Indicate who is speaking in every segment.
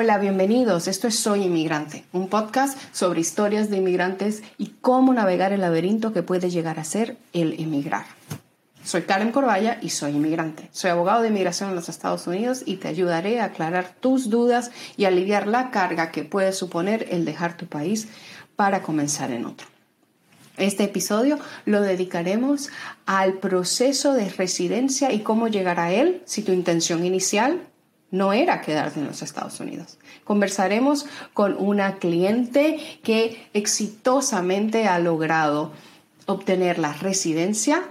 Speaker 1: Hola, bienvenidos. Esto es Soy Inmigrante, un podcast sobre historias de inmigrantes y cómo navegar el laberinto que puede llegar a ser el emigrar. Soy Karen Corvalla y soy inmigrante. Soy abogado de inmigración en los Estados Unidos y te ayudaré a aclarar tus dudas y aliviar la carga que puede suponer el dejar tu país para comenzar en otro. Este episodio lo dedicaremos al proceso de residencia y cómo llegar a él si tu intención inicial no era quedarte en los Estados Unidos. Conversaremos con una cliente que exitosamente ha logrado obtener la residencia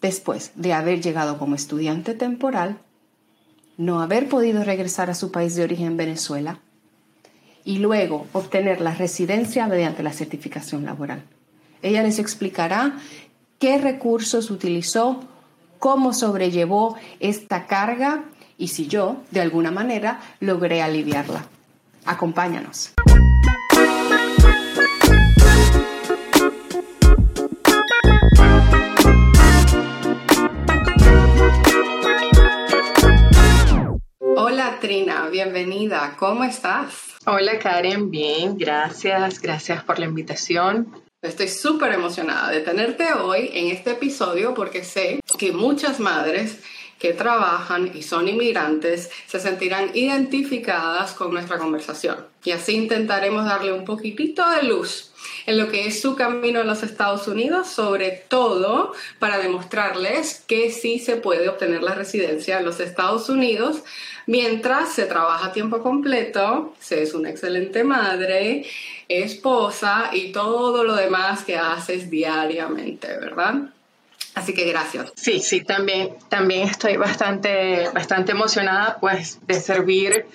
Speaker 1: después de haber llegado como estudiante temporal, no haber podido regresar a su país de origen Venezuela y luego obtener la residencia mediante la certificación laboral. Ella les explicará qué recursos utilizó, cómo sobrellevó esta carga y si yo, de alguna manera, logré aliviarla. Acompáñanos. Hola Trina, bienvenida. ¿Cómo estás?
Speaker 2: Hola Karen, bien, gracias, gracias por la invitación.
Speaker 1: Estoy súper emocionada de tenerte hoy en este episodio porque sé que muchas madres que trabajan y son inmigrantes se sentirán identificadas con nuestra conversación. Y así intentaremos darle un poquitito de luz en lo que es su camino a los Estados Unidos, sobre todo para demostrarles que sí se puede obtener la residencia en los Estados Unidos mientras se trabaja a tiempo completo, se es una excelente madre, esposa y todo lo demás que haces diariamente, ¿verdad? Así que gracias.
Speaker 2: Sí, sí, también, también estoy bastante, bastante emocionada pues de servir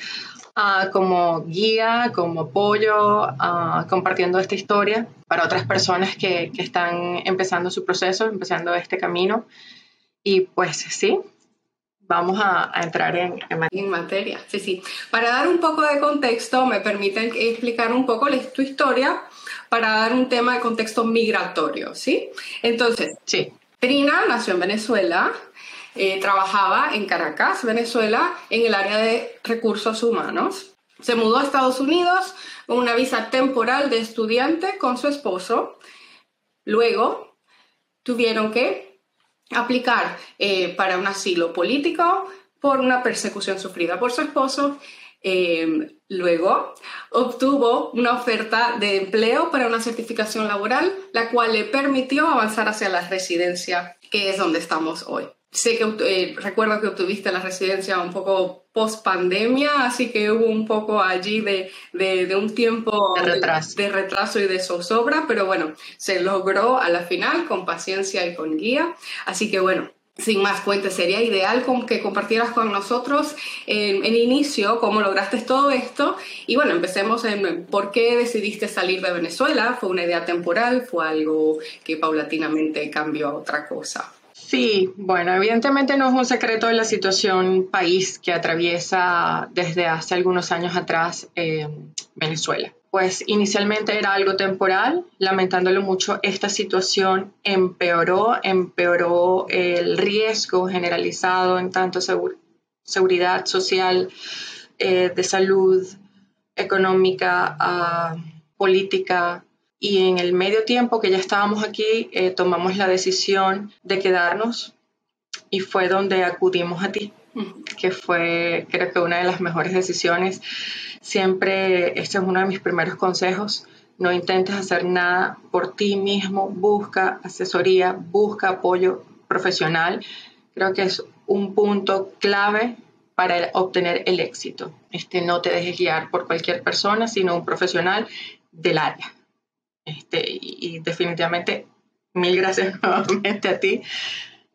Speaker 2: uh, como guía, como apoyo, uh, compartiendo esta historia para otras personas que, que, están empezando su proceso, empezando este camino. Y pues sí, vamos a, a entrar en,
Speaker 1: en, materia. en, materia. Sí, sí. Para dar un poco de contexto, me permiten explicar un poco tu historia para dar un tema de contexto migratorio, ¿sí? Entonces, sí. Trina nació en Venezuela, eh, trabajaba en Caracas, Venezuela, en el área de recursos humanos. Se mudó a Estados Unidos con una visa temporal de estudiante con su esposo. Luego tuvieron que aplicar eh, para un asilo político por una persecución sufrida por su esposo eh, luego obtuvo una oferta de empleo para una certificación laboral, la cual le permitió avanzar hacia la residencia, que es donde estamos hoy. Sé que eh, recuerdo que obtuviste la residencia un poco post pandemia, así que hubo un poco allí de, de, un tiempo
Speaker 2: de retraso.
Speaker 1: de retraso y de zozobra, pero bueno, se logró a la final con paciencia y con guía. Así que bueno, sin más cuentes, sería ideal que compartieras con nosotros en, en, inicio cómo lograste todo esto. Y bueno, empecemos en por qué decidiste salir de Venezuela. ¿Fue una idea temporal? ¿Fue algo que paulatinamente cambió a otra cosa?
Speaker 2: Sí, bueno, evidentemente no es un secreto de la situación país que atraviesa desde hace algunos años atrás eh, Venezuela pues inicialmente era algo temporal, lamentándolo mucho, esta situación empeoró, empeoró el riesgo generalizado en tanto seguridad social, eh, de salud, económica, ah, política. Y en el medio tiempo que ya estábamos aquí, eh, tomamos la decisión de quedarnos y fue donde acudimos a ti, que fue creo que una de las mejores decisiones Siempre, este es uno de mis primeros consejos, no intentes hacer nada por ti mismo, busca asesoría, busca apoyo profesional. Creo que es un punto clave para obtener el éxito. Este, no te dejes guiar por cualquier persona, sino un profesional del área. Este, y, definitivamente, mil gracias nuevamente a ti,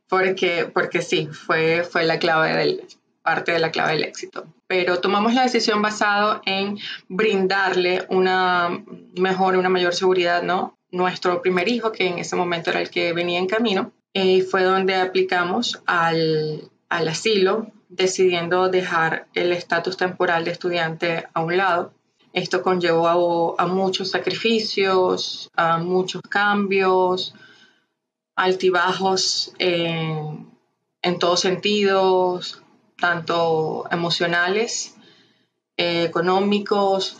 Speaker 2: porque, porque sí, fue, fue la clave del, parte de la clave del éxito. Pero tomamos la decisión basado en brindarle una mejor, una mayor seguridad, ¿no? Nuestro primer hijo, que en ese momento era el que venía en camino, y fue donde aplicamos al, al asilo, decidiendo dejar el estatus temporal de estudiante a un lado. Esto conllevó a, a muchos sacrificios, a muchos cambios, altibajos en todos sentidos, tanto emocionales eh, económicos,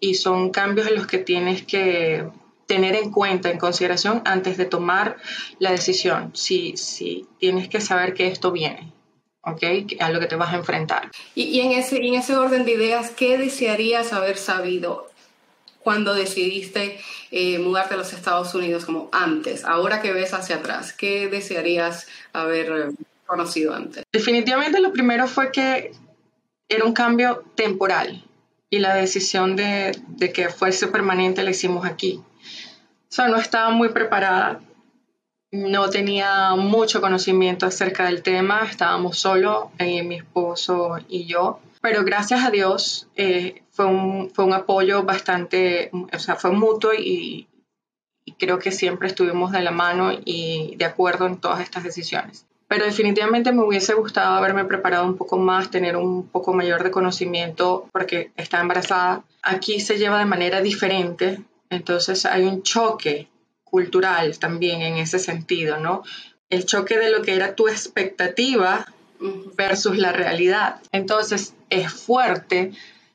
Speaker 2: y son cambios en los que tienes que tener en cuenta, en consideración, antes de tomar la decisión. Si, si tienes que saber que esto viene, ¿ok? A lo que te vas a enfrentar.
Speaker 1: Y, en, ese, en ese orden de ideas, ¿qué desearías haber sabido cuando decidiste eh, mudarte a los Estados Unidos como antes? Ahora que ves hacia atrás, ¿qué desearías haber conocido antes?
Speaker 2: Definitivamente lo primero fue que era un cambio temporal y la decisión de, de que fuese permanente la hicimos aquí. O sea, no estaba muy preparada, no tenía mucho conocimiento acerca del tema, estábamos solo, eh, mi esposo y yo, pero gracias a Dios eh, fue, un, fue un apoyo bastante, o sea, fue mutuo y, y creo que siempre estuvimos de la mano y de acuerdo en todas estas decisiones pero definitivamente me hubiese gustado haberme preparado un poco más, tener un poco mayor de conocimiento porque está embarazada. Aquí se lleva de manera diferente, entonces hay un choque cultural también en ese sentido, ¿no? El choque de lo que era tu expectativa versus la realidad. Entonces es fuerte,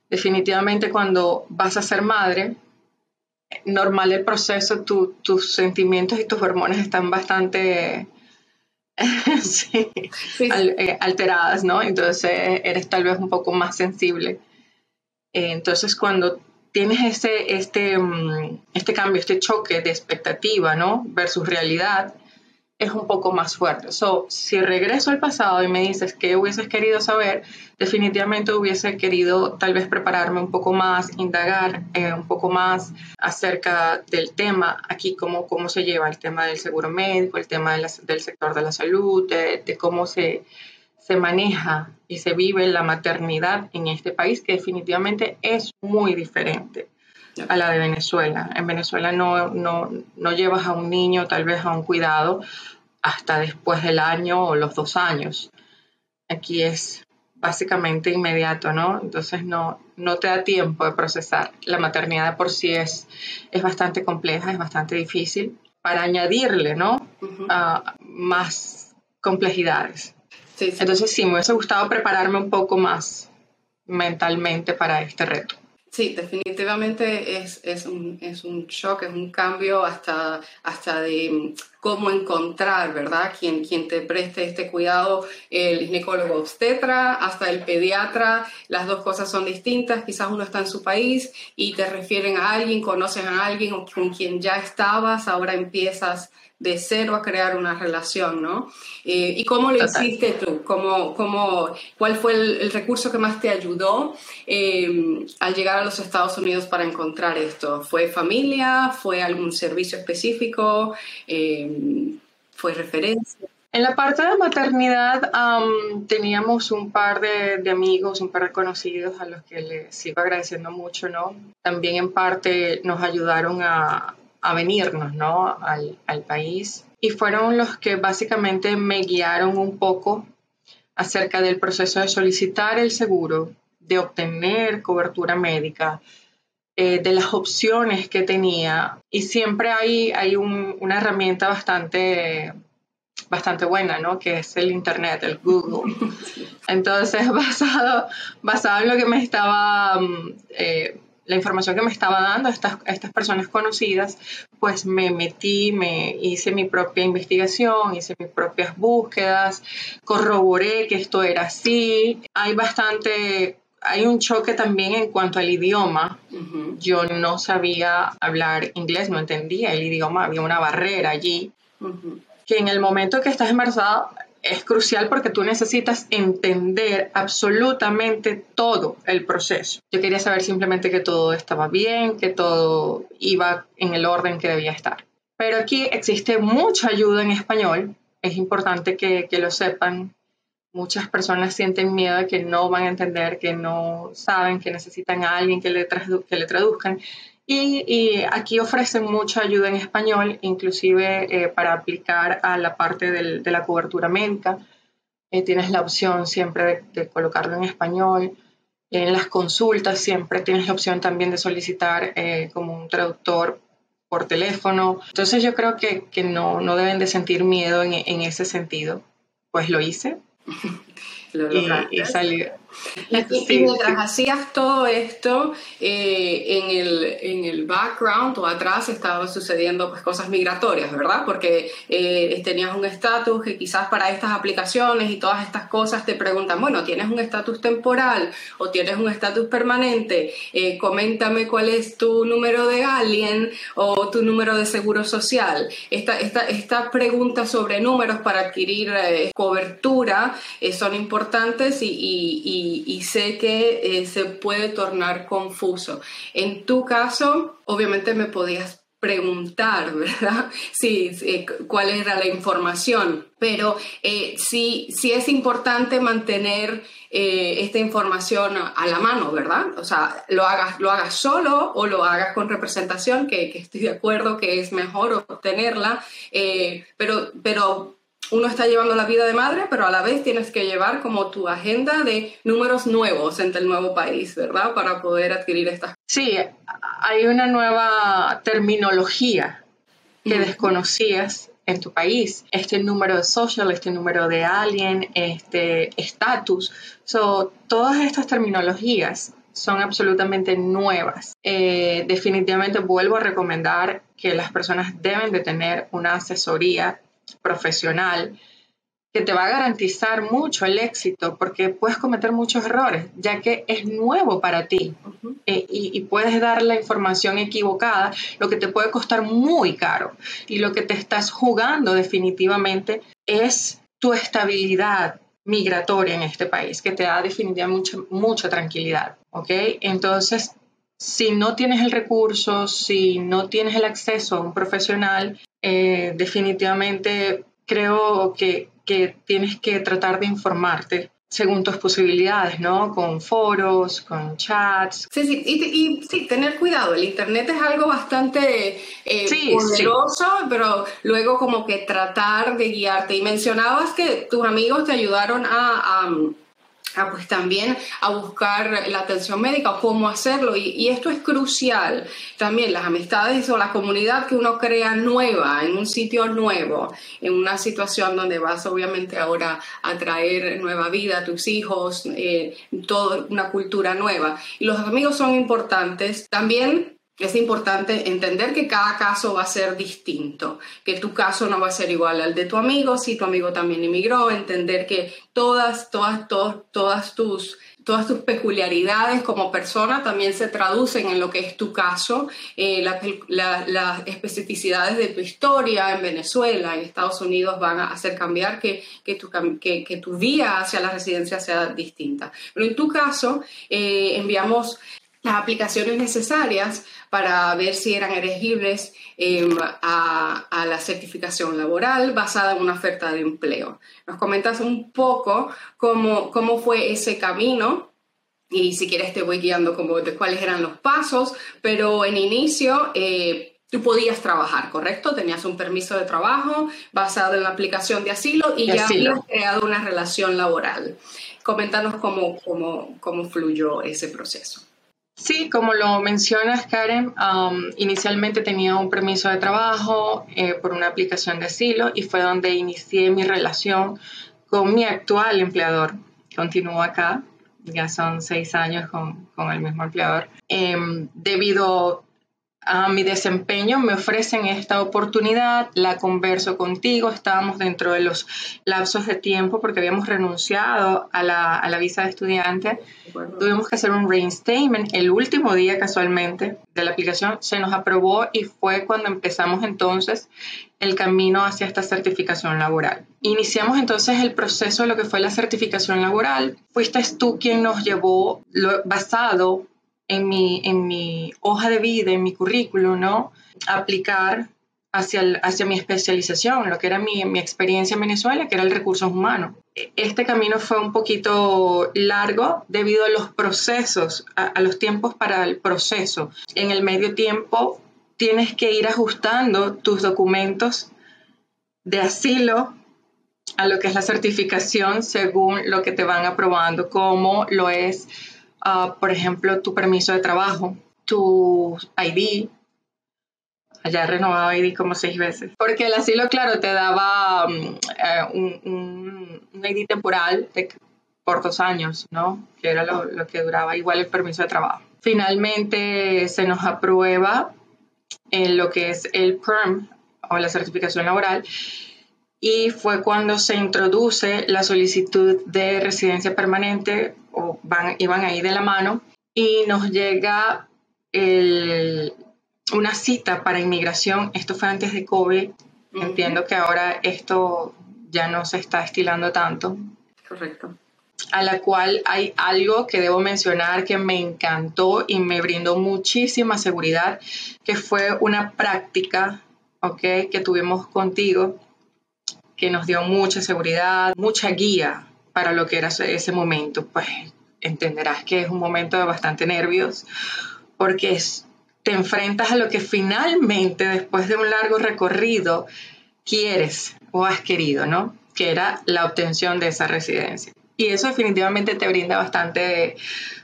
Speaker 2: definitivamente cuando vas a ser madre, normal el proceso, tus sentimientos y tus hormonas están bastante sí, eh, alteradas, ¿no? Entonces eres tal vez un poco más sensible. Eh, entonces cuando tienes este, este, mm, este cambio, este choque de expectativa, ¿no? Versus realidad, es un poco más fuerte. So, si regreso al pasado y me dices qué hubieses querido saber, definitivamente hubiese querido tal vez prepararme un poco más, indagar eh, un poco más acerca del tema, aquí cómo, cómo se lleva el tema del seguro médico, el tema del sector de la salud, de, cómo se, se maneja y se vive la maternidad en este país, que definitivamente es muy diferente a la de Venezuela. En Venezuela no, no, no llevas a un niño tal vez a un cuidado hasta después del año o los dos años. Aquí es básicamente inmediato, ¿no? Entonces no, no te da tiempo de procesar. La maternidad por sí es, es bastante compleja, es bastante difícil, para añadirle, ¿no? más complejidades. Entonces sí, me hubiese gustado prepararme un poco más mentalmente para este reto.
Speaker 1: Sí, definitivamente es, es, un, es un shock, es un cambio hasta, hasta de cómo encontrar, ¿verdad? Quien, quien te preste este cuidado, el ginecólogo obstetra, hasta el pediatra, las dos cosas son distintas, quizás uno está en su país y te refieren a alguien, conoces a alguien con quien ya estabas, ahora empiezas de cero a crear una relación, ¿no? Eh, ¿Y cómo lo hiciste tú? ¿Cómo, cómo, ¿Cuál fue el, recurso que más te ayudó eh, al llegar a los Estados Unidos para encontrar esto? ¿Fue familia? ¿Fue algún servicio específico? Eh, ¿Fue referencia?
Speaker 2: En la parte de maternidad teníamos un par de, amigos, un par de conocidos a los que les sigo agradeciendo mucho, ¿no? También en parte nos ayudaron a, venirnos ¿no? al país y fueron los que básicamente me guiaron un poco acerca del proceso de solicitar el seguro, de obtener cobertura médica, eh, de las opciones que tenía. Y siempre hay, hay una herramienta bastante, bastante buena, ¿no? Que es el Internet, el Google. Entonces, basado, basado en lo que me estaba mm, eh, la información que me estaba dando estas, estas personas conocidas, pues me metí, me hice mi propia investigación, hice mis propias búsquedas, corroboré que esto era así. Hay bastante, hay un choque también en cuanto al idioma. Yo no sabía hablar inglés, no entendía el idioma, había una barrera allí. Que en el momento que estás embarazada es crucial porque tú necesitas entender absolutamente todo el proceso. Yo quería saber simplemente que todo estaba bien, que todo iba en el orden que debía estar. Pero aquí existe mucha ayuda en español, es importante que, lo sepan. Muchas personas sienten miedo de que no van a entender, que no saben, que necesitan a alguien que le, que le traduzcan. Y, aquí ofrecen mucha ayuda en español, inclusive eh, para aplicar a la parte de la cobertura médica. Eh, tienes la opción siempre de, colocarlo en español. En las consultas siempre tienes la opción también de solicitar eh, como un traductor por teléfono. Entonces yo creo que, que no, no, deben de sentir miedo en, en, ese sentido. Pues lo hice.
Speaker 1: lo
Speaker 2: y, y, salió,
Speaker 1: Y, mientras hacías todo esto, eh, en, el, en el background o atrás estaban sucediendo pues, cosas migratorias, ¿verdad? Porque eh, tenías un estatus que quizás para estas aplicaciones y todas estas cosas te preguntan, bueno, ¿tienes un estatus temporal o tienes un estatus permanente? Eh, coméntame cuál es tu número de alien o tu número de seguro social. Esta, esta, estas preguntas sobre números para adquirir cobertura son importantes y, y, y, sé que se puede tornar confuso. En tu caso, obviamente me podías preguntar, ¿verdad? Sí, cuál era la información, pero eh, sí, sí es importante mantener eh, esta información a la mano, ¿verdad? O sea, lo hagas, lo hagas solo o lo hagas con representación, que, estoy de acuerdo que es mejor obtenerla, eh, pero, pero uno está llevando la vida de madre, pero a la vez tienes que llevar como tu agenda de números nuevos en el nuevo país, ¿verdad? Para poder adquirir estas.
Speaker 2: Sí, hay una nueva terminología que desconocías en tu país. Este número de social, este número de alien, este estatus. So, todas estas terminologías son absolutamente nuevas. Eh, definitivamente vuelvo a recomendar que las personas deben de tener una asesoría profesional que te va a garantizar mucho el éxito porque puedes cometer muchos errores, ya que es nuevo para ti eh, y, puedes dar la información equivocada, lo que te puede costar muy caro y lo que te estás jugando definitivamente es tu estabilidad migratoria en este país, que te da definitivamente mucha, mucha tranquilidad, ¿ok? Entonces, si no tienes el recurso, si no tienes el acceso a un profesional, eh, definitivamente creo que, tienes que tratar de informarte según tus posibilidades, ¿no? Con foros, con chats.
Speaker 1: Sí, sí, y, sí, tener cuidado. El Internet es algo bastante eh, poderoso, pero luego como que tratar de guiarte. Y mencionabas que tus amigos te ayudaron a pues también a buscar la atención médica cómo hacerlo. Y, esto es crucial también, las amistades o la comunidad que uno crea nueva, en un sitio nuevo, en una situación donde vas obviamente ahora a traer nueva vida a tus hijos, eh, toda una cultura nueva. Y los amigos son importantes. También es importante entender que cada caso va a ser distinto, que tu caso no va a ser igual al de tu amigo, si tu amigo también emigró, entender que todas, todas, todas, todas tus todas tus peculiaridades como persona también se traducen en lo que es tu caso, eh, las especificidades de tu historia en Venezuela, en Estados Unidos van a hacer cambiar que, que, tu, que, que tu vía hacia la residencia sea distinta. Pero en tu caso, eh, enviamos las aplicaciones necesarias para ver si eran elegibles em, a, la certificación laboral basada en una oferta de empleo. Nos comentas un poco cómo, cómo fue ese camino y si quieres te voy guiando como de cuáles eran los pasos, pero en inicio... Eh, tú podías trabajar, ¿correcto? Tenías un permiso de trabajo basado en la aplicación de asilo y ya habías creado una relación laboral. Coméntanos cómo, cómo, cómo fluyó ese proceso.
Speaker 2: Sí, como lo mencionas, Karen, um, inicialmente tenía un permiso de trabajo eh, por una aplicación de asilo y fue donde inicié mi relación con mi actual empleador. Continúo acá, ya son seis años con, el mismo empleador. Em, debido a mi desempeño, me ofrecen esta oportunidad, la converso contigo, estábamos dentro de los lapsos de tiempo porque habíamos renunciado a la, a la visa de estudiante, tuvimos que hacer un reinstatement el último día casualmente de la aplicación, se nos aprobó y fue cuando empezamos entonces el camino hacia esta certificación laboral. Iniciamos entonces el proceso de lo que fue la certificación laboral. Fuiste tú quien nos llevó, lo, basado en mi, en mi hoja de vida, en mi currículum, ¿no? Aplicar hacia, hacia mi especialización, lo que era mi, mi, experiencia en Venezuela, que era el recursos humanos. Este camino fue un poquito largo debido a los procesos, a, a los tiempos para el proceso. En el medio tiempo tienes que ir ajustando tus documentos de asilo a lo que es la certificación según lo que te van aprobando, como lo es por ejemplo, tu permiso de trabajo, tu ID. Allá he renovado ID como seis veces. Porque el asilo, claro, te daba mm, eh, un, ID temporal, te por dos años, ¿no? Que era lo, lo que duraba igual el permiso de trabajo. Finalmente se nos aprueba en lo que es el PERM o la certificación laboral y fue cuando se introduce la solicitud de residencia permanente o van, iban ahí de la mano y nos llega una cita para inmigración. Esto fue antes de COVID. Entiendo que ahora esto ya no se está estilando tanto.
Speaker 1: Correcto.
Speaker 2: A la cual hay algo que debo mencionar que me encantó y me brindó muchísima seguridad, que fue una práctica, ¿ok? Que tuvimos contigo que nos dio mucha seguridad, mucha guía para lo que era ese momento. Pues entenderás que es un momento de bastante nervios porque te enfrentas a lo que finalmente, después de un largo recorrido, quieres o has querido, ¿no? Que era la obtención de esa residencia. Y eso definitivamente te brinda bastante,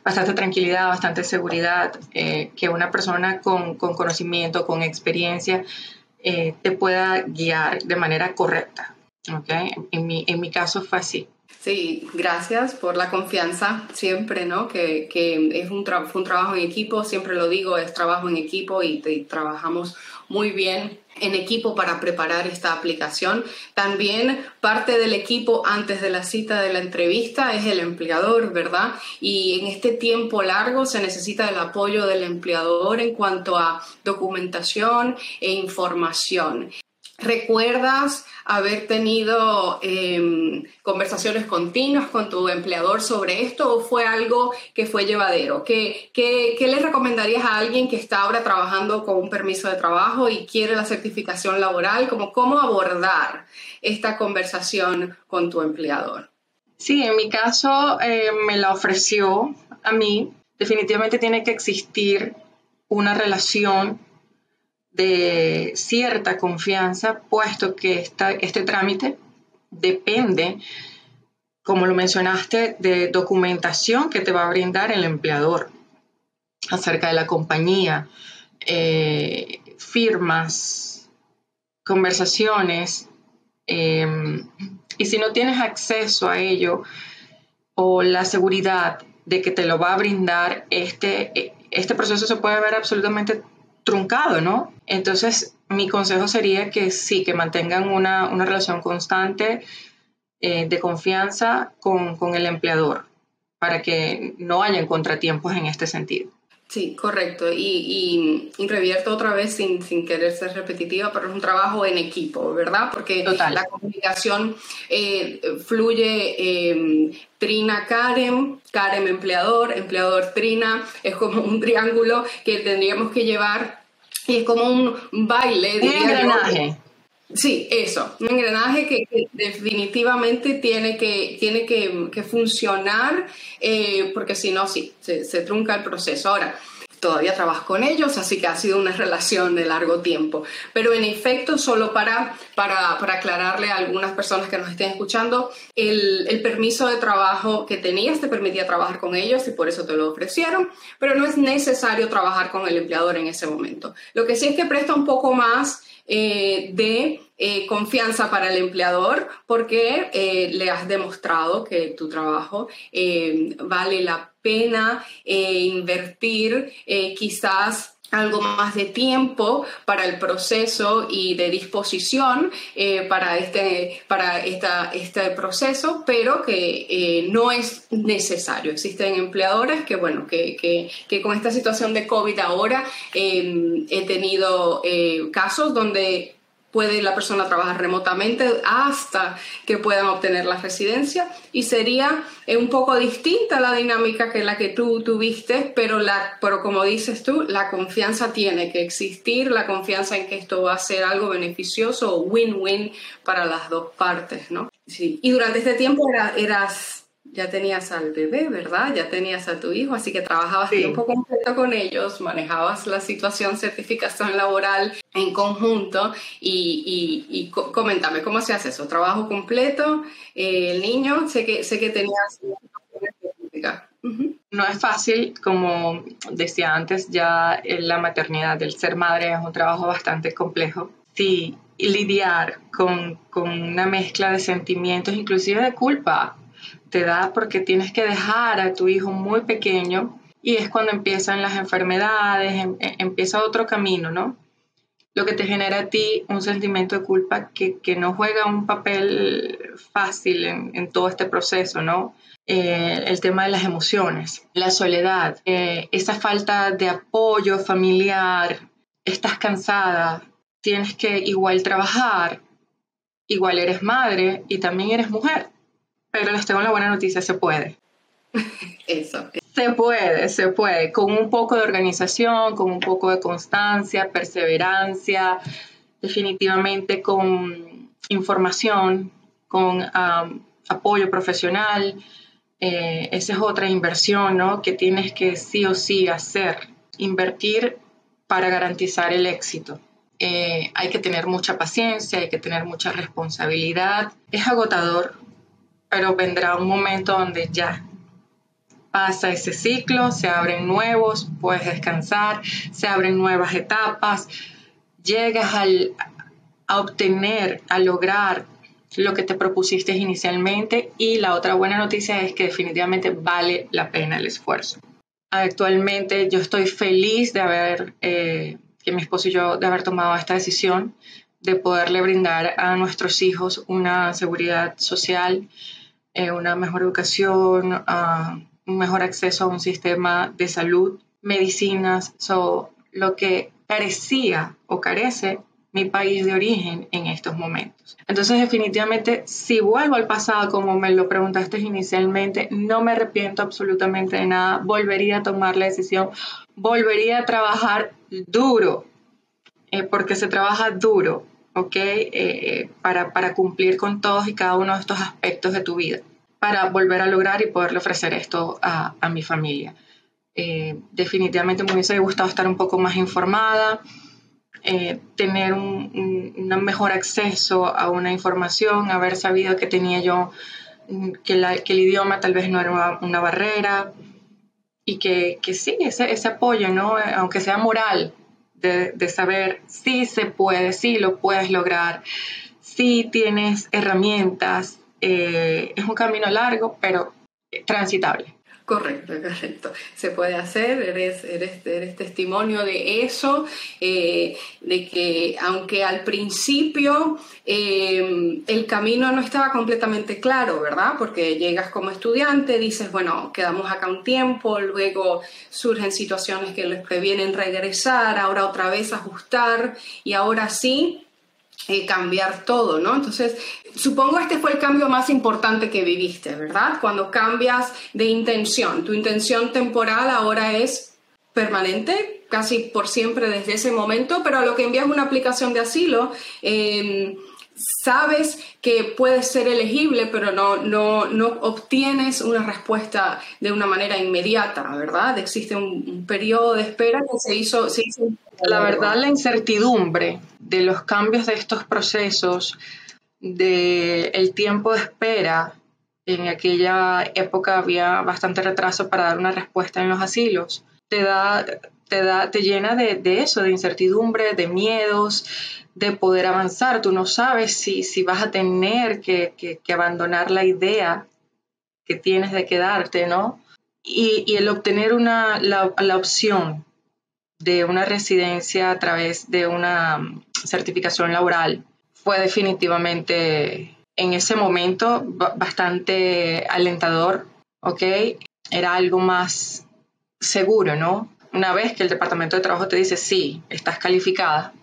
Speaker 2: bastante tranquilidad, bastante seguridad, eh, que una persona con, conocimiento, con experiencia, eh, te pueda guiar de manera correcta. Okay. En, mi, en mi caso fue así.
Speaker 1: Sí, gracias por la confianza siempre, ¿no? Que, que es un, fue un trabajo en equipo, siempre lo digo, es trabajo en equipo y, trabajamos muy bien en equipo para preparar esta aplicación. También parte del equipo antes de la cita de la entrevista es el empleador, ¿verdad? Y en este tiempo largo se necesita el apoyo del empleador en cuanto a documentación e información. ¿Recuerdas haber tenido em, conversaciones continuas con tu empleador sobre esto o fue algo que fue llevadero? ¿Qué, qué, qué le recomendarías a alguien que está ahora trabajando con un permiso de trabajo y quiere la certificación laboral? Como, ¿Cómo abordar esta conversación con tu empleador?
Speaker 2: Sí, en mi caso eh, me la ofreció a mí. Definitivamente tiene que existir una relación de cierta confianza, puesto que este trámite depende, como lo mencionaste, de documentación que te va a brindar el empleador acerca de la compañía, eh, firmas, conversaciones, em, y si no tienes acceso a ello o la seguridad de que te lo va a brindar, este, este proceso se puede ver absolutamente truncado, ¿no? Entonces, mi consejo sería que sí, que mantengan una, relación constante eh, de confianza con, el empleador para que no hayan contratiempos en este sentido.
Speaker 1: Sí, correcto. Y, y, revierto otra vez sin, querer ser repetitiva, pero es un trabajo en equipo, ¿verdad? Porque la comunicación eh, fluye eh, Trina Karen, Karen empleador, empleador Trina, es como un triángulo que tendríamos que llevar y es como un baile.
Speaker 2: Un engranaje.
Speaker 1: Sí, eso, un engranaje que, definitivamente tiene que, tiene que, funcionar, eh, porque si no, sí, se, se, trunca el proceso. Ahora, todavía trabajo con ellos, así que ha sido una relación de largo tiempo. Pero en efecto, solo para, para, para aclararle a algunas personas que nos estén escuchando, el, el, permiso de trabajo que tenías te permitía trabajar con ellos y por eso te lo ofrecieron, pero no es necesario trabajar con el empleador en ese momento. Lo que sí es que presta un poco más eh, de eh, confianza para el empleador porque eh, le has demostrado que tu trabajo vale la pena invertir quizás algo más de tiempo para el proceso y de disposición para, este, para esta, este proceso, pero que no es necesario. Existen empleadores que, bueno, que, que, que con esta situación de COVID ahora he tenido casos donde puede la persona trabajar remotamente hasta que puedan obtener la residencia y sería eh, un poco distinta la dinámica que la que tú tuviste, pero, la, pero como dices tú, la confianza tiene que existir, la confianza en que esto va a ser algo beneficioso win-win para las dos partes, ¿no? Sí. Y durante este tiempo eras ya tenías al bebé, ¿verdad? Ya tenías a tu hijo, así que trabajabas tiempo completo con ellos, manejabas la situación certificación laboral en conjunto y, y, coméntame, ¿cómo se hace eso? ¿Trabajo completo? Eh, ¿El niño? Sé que, sé que tenías...
Speaker 2: No es fácil, como decía antes, ya la maternidad, el ser madre es un trabajo bastante complejo. Sí, lidiar con, con una mezcla de sentimientos, inclusive de culpa, te da porque tienes que dejar a tu hijo muy pequeño y es cuando empiezan las enfermedades, em, e, empieza otro camino, ¿no? Lo que te genera a ti un sentimiento de culpa que, no juega un papel fácil en, todo este proceso, ¿no? Eh, el tema de las emociones, la soledad, eh, esa falta de apoyo familiar, estás cansada, tienes que igual trabajar, igual eres madre y también eres mujer. Pero les tengo la buena noticia, se puede.
Speaker 1: Eso.
Speaker 2: Se puede, se puede, con un poco de organización, con un poco de constancia, perseverancia, definitivamente con información, con apoyo profesional. Eh, esa es otra inversión ¿no? que tienes que sí o sí hacer, invertir para garantizar el éxito. Eh, hay que tener mucha paciencia, hay que tener mucha responsabilidad. Es agotador, pero vendrá un momento donde ya pasa ese ciclo, se abren nuevos, puedes descansar, se abren nuevas etapas, llegas a obtener, a lograr lo que te propusiste inicialmente y la otra buena noticia es que definitivamente vale la pena el esfuerzo. Actualmente yo estoy feliz de haber, eh, que mi esposo y yo, de haber tomado esta decisión de poderle brindar a nuestros hijos una seguridad social, eh, una mejor educación, uh, un mejor acceso a un sistema de salud, medicinas, so, lo que carecía o carece mi país de origen en estos momentos. Entonces, definitivamente, si vuelvo al pasado, como me lo preguntaste inicialmente, no me arrepiento absolutamente de nada, volvería a tomar la decisión, volvería a trabajar duro, eh, porque se trabaja duro, ¿ok? Eh, para, para cumplir con todos y cada uno de estos aspectos de tu vida para volver a lograr y poderle ofrecer esto a, mi familia. Eh, definitivamente me hubiese gustado estar un poco más informada, eh, tener un, mejor acceso a una información, haber sabido que tenía yo, mm, que, el idioma tal vez no era una, barrera y que, sí, ese, ese, apoyo, ¿no? aunque sea moral, de, saber si se puede, si lo puedes lograr, si tienes herramientas, eh, es un camino largo, pero transitable.
Speaker 1: Correcto, correcto. Se puede hacer, eres, eres, eres testimonio de eso, eh, de que aunque al principio eh, el camino no estaba completamente claro, ¿verdad? Porque llegas como estudiante, dices, bueno, quedamos acá un tiempo, luego surgen situaciones que les previenen regresar, ahora otra vez ajustar y ahora sí eh, cambiar todo, ¿no? Entonces, supongo este fue el cambio más importante que viviste, ¿verdad? Cuando cambias de intención, tu intención temporal ahora es permanente, casi por siempre desde ese momento, pero a lo que envías una aplicación de asilo, em, sabes que puedes ser elegible, pero no, no, no obtienes una respuesta de una manera inmediata, ¿verdad? Existe un, periodo de espera que se hizo, se hizo...
Speaker 2: La verdad, la incertidumbre de los cambios de estos procesos, del el tiempo de espera, en aquella época había bastante retraso para dar una respuesta en los asilos, te da, te da, te llena de, de eso, de incertidumbre, de miedos, de poder avanzar. Tú no sabes si, si vas a tener que, que, abandonar la idea que tienes de quedarte, ¿no? Y, y el obtener una, la, la, opción de una residencia a través de una mm, certificación laboral fue definitivamente en ese momento bastante alentador, ¿ok? Era algo más seguro, ¿no? Una vez que el Departamento de Trabajo te dice, sí, estás calificada,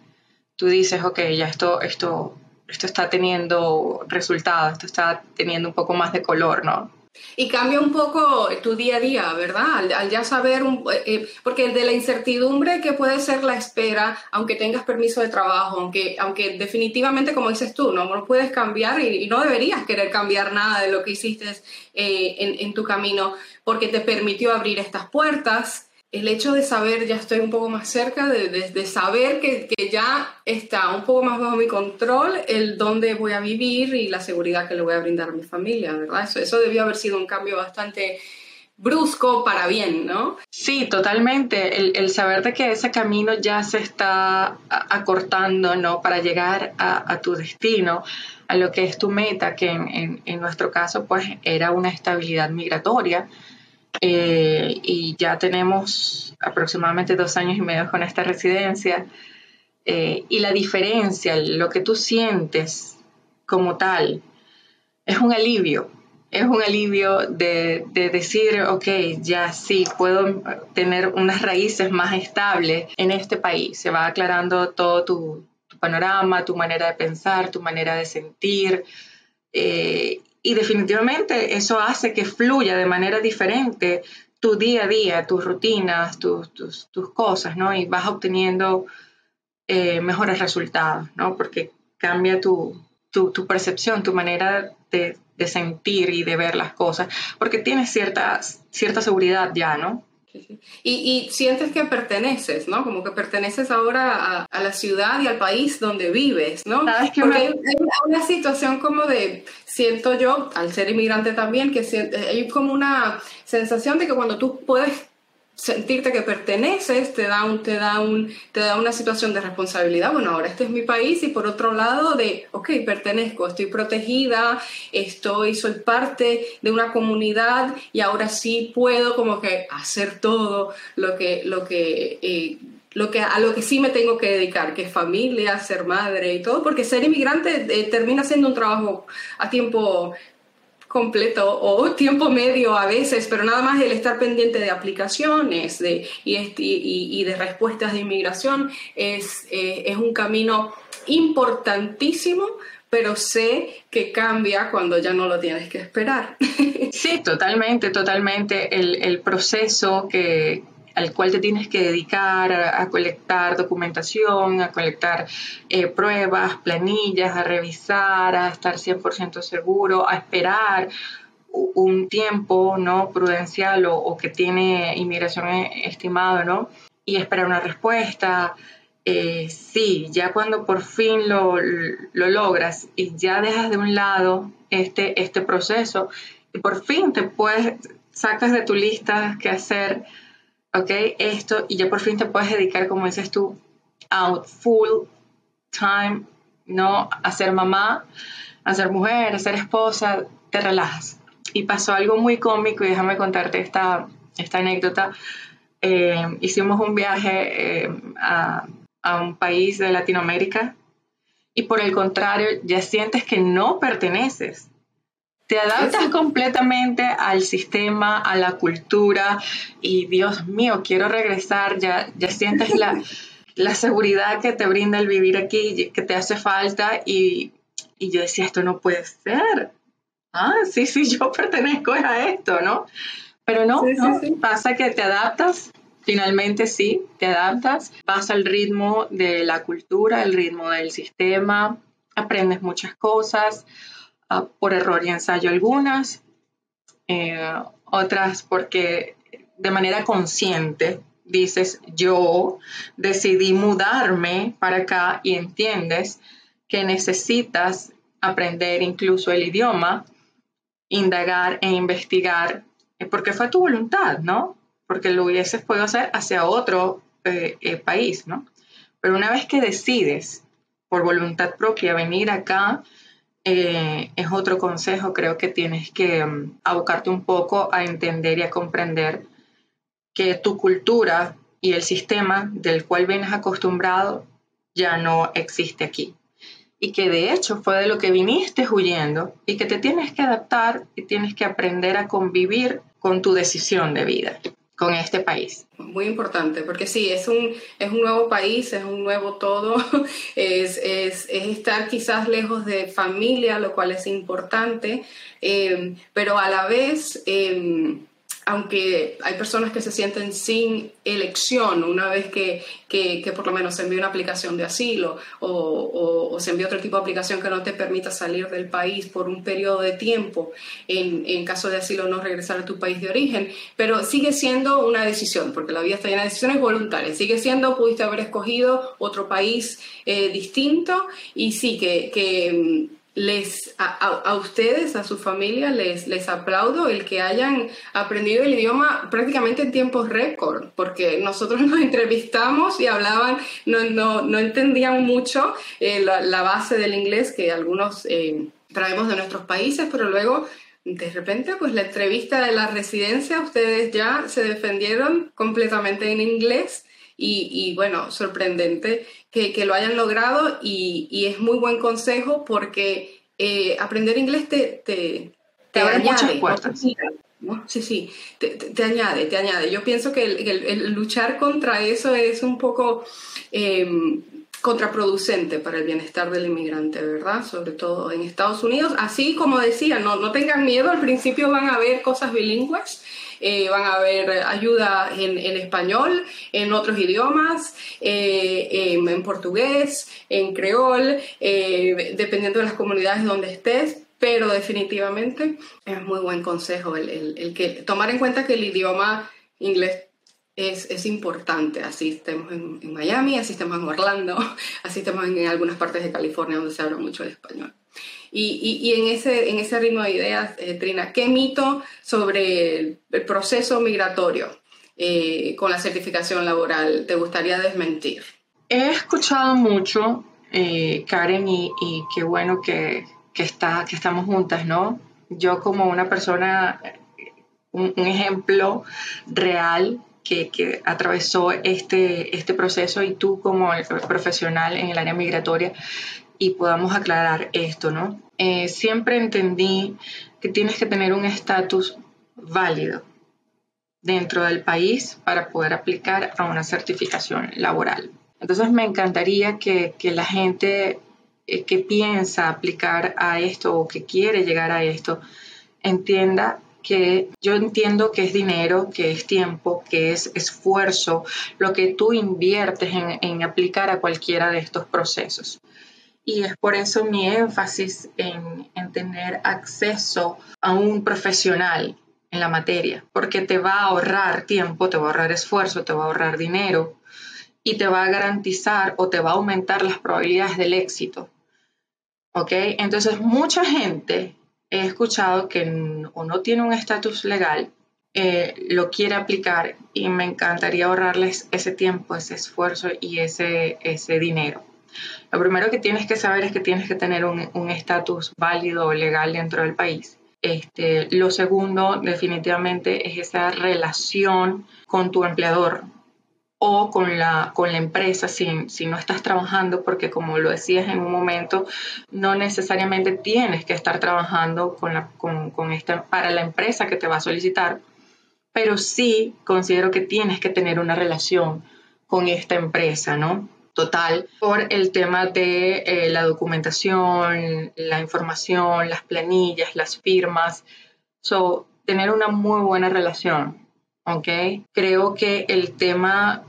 Speaker 2: tú dices, ok, ya esto, esto, esto está teniendo resultados, esto está teniendo un poco más de color, ¿no?
Speaker 1: Y cambia un poco tu día a día, ¿verdad? Al, ya saber, un, eh, eh, porque de la incertidumbre que puede ser la espera, aunque tengas permiso de trabajo, aunque, aunque definitivamente, como dices tú, no, no puedes cambiar y, no deberías querer cambiar nada de lo que hiciste eh, en, en tu camino, porque te permitió abrir estas puertas el hecho de saber, ya estoy un poco más cerca, de, de, saber que, que, ya está un poco más bajo mi control el dónde voy a vivir y la seguridad que le voy a brindar a mi familia, ¿verdad? Eso, eso debió haber sido un cambio bastante brusco para bien, ¿no?
Speaker 2: Sí, totalmente. El, el saber de que ese camino ya se está acortando, ¿no? Para llegar a, a tu destino a lo que es tu meta, que en, nuestro caso pues era una estabilidad migratoria. Eh, y ya tenemos aproximadamente dos años y medio con esta residencia. Eh, y la diferencia, lo que tú sientes como tal, es un alivio. Es un alivio de, decir, ok, ya sí, puedo tener unas raíces más estables en este país. Se va aclarando todo tu, panorama, tu manera de pensar, tu manera de sentir. Eh, y definitivamente eso hace que fluya de manera diferente tu día a día, tus rutinas, tus, tus, cosas, ¿no? Y vas obteniendo eh, mejores resultados, ¿no? Porque cambia tu, tu, tu percepción, tu manera de, de, sentir y de ver las cosas, porque tienes cierta, cierta seguridad ya, ¿no?
Speaker 1: Y, y, sientes que perteneces, ¿no? Como que perteneces ahora a, a la ciudad y al país donde vives, ¿no? ¿Sabes Porque hay, una situación como de, siento yo, al ser inmigrante también, que hay como una sensación de que cuando tú puedes sentirte que perteneces te da, un, te, da un, te da una situación de responsabilidad. Bueno, ahora este es mi país y por otro lado de, ok, pertenezco, estoy protegida, estoy, soy parte de una comunidad y ahora sí puedo como que hacer todo lo que, lo que, eh, lo que, a lo que sí me tengo que dedicar, que es familia, ser madre y todo, porque ser inmigrante eh, termina siendo un trabajo a tiempo completo o tiempo medio a veces, pero nada más el estar pendiente de aplicaciones de, y, y, de respuestas de inmigración es, eh, es un camino importantísimo, pero sé que cambia cuando ya no lo tienes que esperar.
Speaker 2: Sí, totalmente, totalmente. El, el proceso que, al cual te tienes que dedicar a, colectar documentación, a colectar eh, pruebas, planillas, a revisar, a estar 100% seguro, a esperar un tiempo no prudencial o, que tiene inmigración e, estimado, ¿no? Y esperar una respuesta. Eh, sí, ya cuando por fin lo, lo, logras y ya dejas de un lado este, este proceso y por fin te puedes, sacas de tu lista qué hacer, ok, esto, y ya por fin te puedes dedicar, como dices tú, a full time, ¿no? A ser mamá, a ser mujer, a ser esposa, te relajas. Y pasó algo muy cómico, y déjame contarte esta, esta anécdota. Eh, hicimos un viaje eh, a, a un país de Latinoamérica y por el contrario, ya sientes que no perteneces te adaptas completamente al sistema, a la cultura y Dios mío, quiero regresar, ya, ya sientes la, la seguridad que te brinda el vivir aquí, que te hace falta y, y yo decía, esto no puede ser. Ah, sí, sí, yo pertenezco a esto, ¿no? Pero no, no pasa que te adaptas, finalmente sí, te adaptas, vas al ritmo de la cultura, el ritmo del sistema, aprendes muchas cosas. Ah, por error y ensayo algunas, eh, otras porque de manera consciente dices yo decidí mudarme para acá y entiendes que necesitas aprender incluso el idioma, indagar e investigar, eh, porque fue tu voluntad, ¿no? Porque lo hubieses podido hacer hacia otro eh, país, ¿no? Pero una vez que decides por voluntad propia venir acá, eh, es otro consejo, creo que tienes que um, abocarte un poco a entender y a comprender que tu cultura y el sistema del cual vienes acostumbrado ya no existe aquí. Y que de hecho fue de lo que viniste huyendo y que te tienes que adaptar y tienes que aprender a convivir con tu decisión de vida con este país.
Speaker 1: Muy importante, porque sí, es un, es un nuevo país, es un nuevo todo, es, es, es estar quizás lejos de familia, lo cual es importante, eh, pero a la vez... Eh, aunque hay personas que se sienten sin elección una vez que, que, por lo menos se envía una aplicación de asilo o, se envía otro tipo de aplicación que no te permita salir del país por un periodo de tiempo, en, en, caso de asilo no regresar a tu país de origen, pero sigue siendo una decisión, porque la vida está llena de decisiones voluntarias, sigue siendo, pudiste haber escogido otro país eh, distinto y sí que, que les, a, ustedes, a su familia, les, les aplaudo el que hayan aprendido el idioma prácticamente en tiempos récord, porque nosotros nos entrevistamos y hablaban, no, no, no entendían mucho eh, la, base del inglés que algunos eh, traemos de nuestros países, pero luego de repente, pues la entrevista de la residencia, ustedes ya se defendieron completamente en inglés y, bueno, sorprendente que, lo hayan logrado y, es muy buen consejo porque eh, aprender inglés te, te,
Speaker 2: te, abre muchas puertas.
Speaker 1: Sí, sí, te, añade, te añade. Yo pienso que el, luchar contra eso es un poco em, contraproducente para el bienestar del inmigrante, ¿verdad? Sobre todo en Estados Unidos. Así como decía, no, no tengan miedo, al principio van a ver cosas bilingües eh, van a haber ayuda en, español, en otros idiomas, eh, en, portugués, en creol, eh, dependiendo de las comunidades donde estés, pero definitivamente es muy buen consejo el, que tomar en cuenta que el idioma inglés es, importante. Así estemos en, Miami, así estemos en Orlando, así estemos en, algunas partes de California donde se habla mucho el español. Y, en, ese, en ese ritmo de ideas, eh, Trina, ¿qué mito sobre el, proceso migratorio eh, con la certificación laboral te gustaría desmentir?
Speaker 2: He escuchado mucho, eh, Karen, y, qué bueno que, está, que estamos juntas, ¿no? Yo como una persona, un, ejemplo real que, que, atravesó este, este proceso y tú como profesional en el área migratoria, y podamos aclarar esto, ¿no? Eh, siempre entendí que tienes que tener un estatus válido dentro del país para poder aplicar a una certificación laboral. Entonces me encantaría que, la gente eh, que piensa aplicar a esto o que quiere llegar a esto entienda que yo entiendo que es dinero, que es tiempo, que es esfuerzo, lo que tú inviertes en aplicar a cualquiera de estos procesos y es por eso mi énfasis en, tener acceso a un profesional en la materia, porque te va a ahorrar tiempo, te va a ahorrar esfuerzo, te va a ahorrar dinero y te va a garantizar o te va a aumentar las probabilidades del éxito. ¿Ok? Entonces, mucha gente he escuchado que o no tiene un estatus legal, eh, lo quiere aplicar y me encantaría ahorrarles ese tiempo, ese esfuerzo y ese, ese dinero. Lo primero que tienes que saber es que tienes que tener un estatus válido o legal dentro del país. Este, lo segundo, definitivamente, es esa relación con tu empleador o con la, con la empresa si, si no estás trabajando, porque como lo decías en un momento, no necesariamente tienes que estar trabajando con la, con, con esta, para la empresa que te va a solicitar, pero sí considero que tienes que tener una relación con esta empresa, ¿no? Total por el tema de eh, la documentación, la información, las planillas, las firmas. So, tener una muy buena relación, ¿ok? Creo que el tema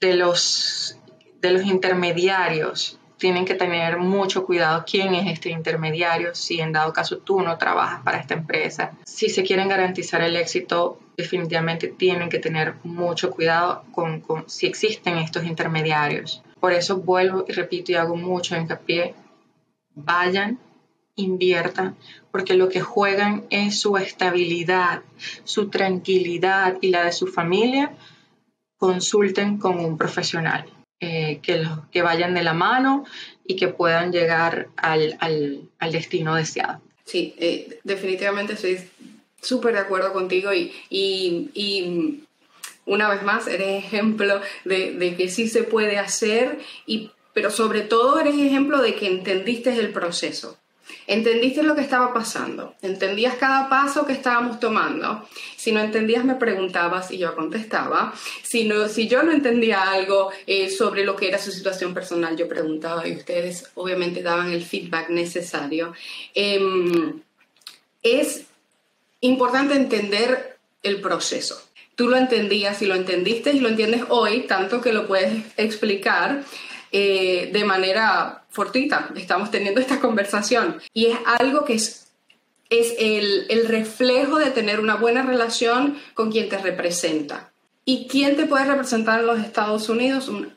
Speaker 2: de los, de los intermediarios tienen que tener mucho cuidado quién es este intermediario, si en dado caso tú no trabajas para esta empresa. Si se quieren garantizar el éxito, definitivamente tienen que tener mucho cuidado con, con si existen estos intermediarios. Por eso vuelvo y repito y hago mucho hincapié, vayan, inviertan, porque lo que juegan es su estabilidad, su tranquilidad y la de su familia. Consulten con un profesional, eh, que, que vayan de la mano y que puedan llegar al, destino deseado.
Speaker 1: Sí, eh, definitivamente estoy súper de acuerdo contigo y, y una vez más, eres ejemplo de, que sí se puede hacer, y, pero sobre todo eres ejemplo de que entendiste el proceso. Entendiste lo que estaba pasando, entendías cada paso que estábamos tomando. Si no entendías, me preguntabas y yo contestaba. Si, no, si yo no entendía algo eh, sobre lo que era su situación personal, yo preguntaba y ustedes obviamente daban el feedback necesario. Em, es importante entender el proceso tú lo entendías y lo entendiste y lo entiendes hoy, tanto que lo puedes explicar eh, de manera fortuita. Estamos teniendo esta conversación y es algo que es, es el, el reflejo de tener una buena relación con quien te representa. ¿Y quién te puede representar en los Estados Unidos? Un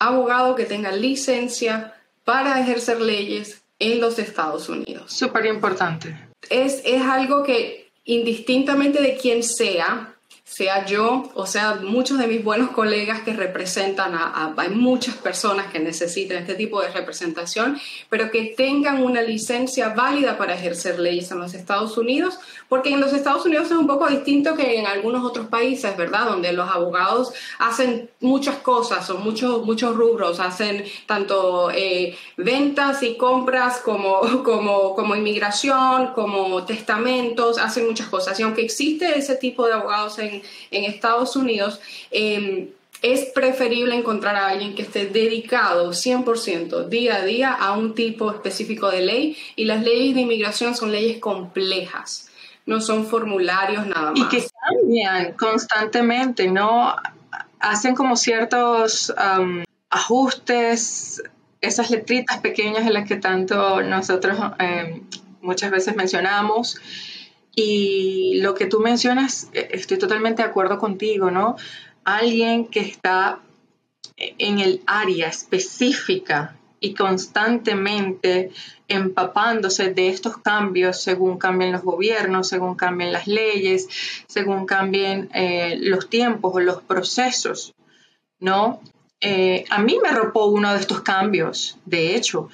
Speaker 1: abogado que tenga licencia para ejercer leyes en los Estados Unidos.
Speaker 2: Súper importante.
Speaker 1: Es, es algo que indistintamente de quién sea, sea yo o sea muchos de mis buenos colegas que representan a, hay muchas personas que necesitan este tipo de representación, pero que tengan una licencia válida para ejercer leyes en los Estados Unidos, porque en los Estados Unidos es un poco distinto que en algunos otros países, ¿verdad? Donde los abogados hacen muchas cosas, son muchos, muchos rubros, hacen tanto eh, ventas y compras como, como, como inmigración, como testamentos, hacen muchas cosas. Y aunque existe ese tipo de abogados en, en, Estados Unidos, em, es preferible encontrar a alguien que esté dedicado 100% día a día a un tipo específico de ley y las leyes de inmigración son leyes complejas, no son formularios nada más.
Speaker 2: Y que cambian constantemente, ¿no? Hacen como ciertos ajustes, esas letritas pequeñas en las que tanto nosotros em, muchas veces mencionamos y lo que tú mencionas, eh, estoy totalmente de acuerdo contigo, ¿no? Alguien que está en el área específica y constantemente empapándose de estos cambios según cambien los gobiernos, según cambien las leyes, según cambien eh, los tiempos o los procesos, ¿no? Eh, a mí me arropó uno de estos cambios, de hecho.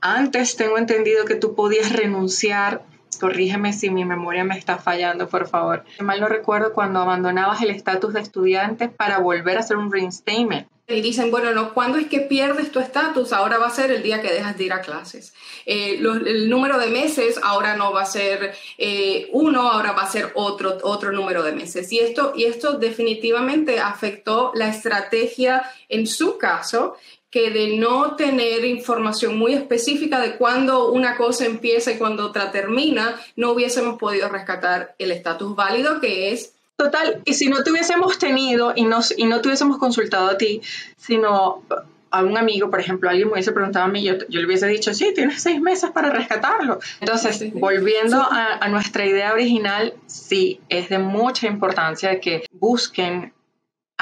Speaker 2: antes tengo entendido que tú podías renunciar corrígeme si mi memoria me está fallando, por favor. Mal no recuerdo cuando abandonabas el estatus de estudiante para volver a hacer un reinstatement.
Speaker 1: Y dicen, bueno, no, ¿cuándo es que pierdes tu estatus? Ahora va a ser el día que dejas de ir a clases. Eh, el número de meses ahora no va a ser eh, uno, ahora va a ser otro, otro número de meses. Y esto, y esto definitivamente afectó la estrategia en su caso que de no tener información muy específica de cuándo una cosa empieza y cuándo otra termina, no hubiésemos podido rescatar el estatus válido que es
Speaker 2: Total, y si no te hubiésemos tenido y, nos, y no te hubiésemos consultado a ti, sino a un amigo, por ejemplo, alguien me hubiese preguntado a mí, yo, yo le hubiese dicho, sí, tienes seis meses para rescatarlo. Entonces, volviendo a, a, nuestra idea original, sí, es de mucha importancia que busquen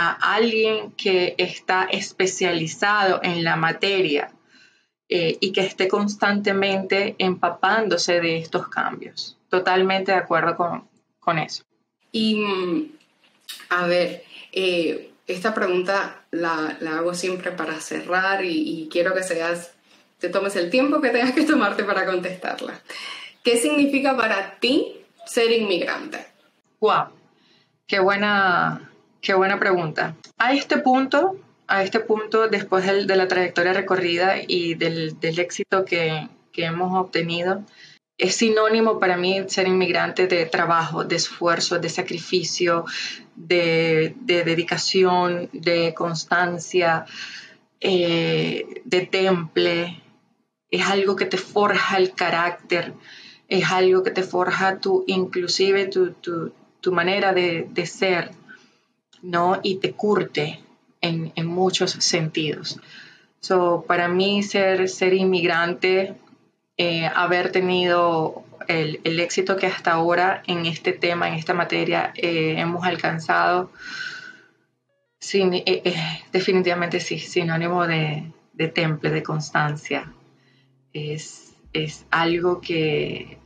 Speaker 2: a alguien que está especializado en la materia eh, y que esté constantemente empapándose de estos cambios. Totalmente de acuerdo con, eso.
Speaker 1: Y mm, a ver, eh, esta pregunta la, hago siempre para cerrar y, quiero que seas, te tomes el tiempo que tengas que tomarte para contestarla. ¿Qué significa para ti ser inmigrante?
Speaker 2: ¡Wow! Qué buena, Qué buena pregunta. A este punto, a este punto, después de la trayectoria recorrida y del, éxito que, hemos obtenido, es sinónimo para mí ser inmigrante de trabajo, de esfuerzo, de sacrificio, de, dedicación, de constancia, eh, de temple. Es algo que te forja el carácter, es algo que te forja tu, inclusive tu, manera de, de ser. ¿No? Y te curte en, muchos sentidos. So, para mí ser, ser inmigrante, eh, haber tenido el, éxito que hasta ahora en este tema, en esta materia, eh, hemos alcanzado, sin, eh, definitivamente sí, sinónimo de, de temple, de constancia. Es, algo que,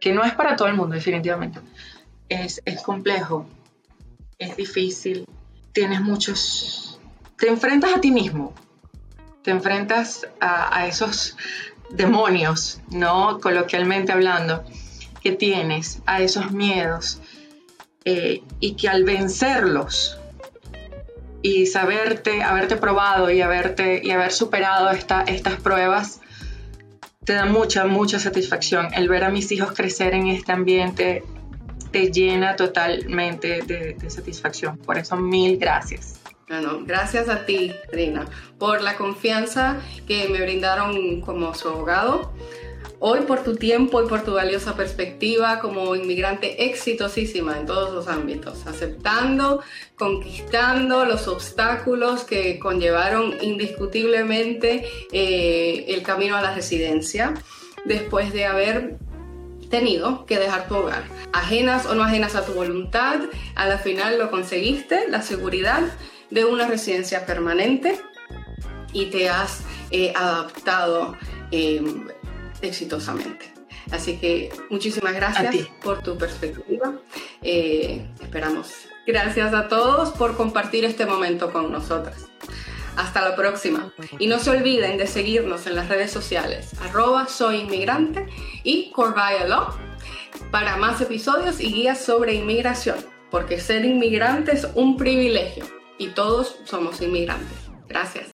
Speaker 2: que no es para todo el mundo, definitivamente. Es, es complejo, es difícil, tienes muchos, te enfrentas a ti mismo, te enfrentas a, esos demonios, ¿no? Coloquialmente hablando, que tienes, a esos miedos, eh, y que al vencerlos y saberte, haberte probado y, haberte, y haber superado esta, estas pruebas, te da mucha, mucha satisfacción. El ver a mis hijos crecer en este ambiente te llena totalmente de, satisfacción. Por eso, mil gracias.
Speaker 1: Bueno, gracias a ti, Rina, por la confianza que me brindaron como su abogado. Hoy por tu tiempo y por tu valiosa perspectiva como inmigrante exitosísima en todos los ámbitos, aceptando, conquistando los obstáculos que conllevaron indiscutiblemente eh, el camino a la residencia, después de haber tenido que dejar tu hogar. Ajenas o no ajenas a tu voluntad, a la final lo conseguiste, la seguridad de una residencia permanente y te has eh, adaptado em, exitosamente. Así que muchísimas gracias por tu perspectiva. Eh, esperamos. Gracias a todos por compartir este momento con nosotras. Hasta la próxima. Y no se olviden de seguirnos en las redes sociales, arroba soy inmigrante y Corvaya para más episodios y guías sobre inmigración, porque ser inmigrante es un privilegio y todos somos inmigrantes. Gracias.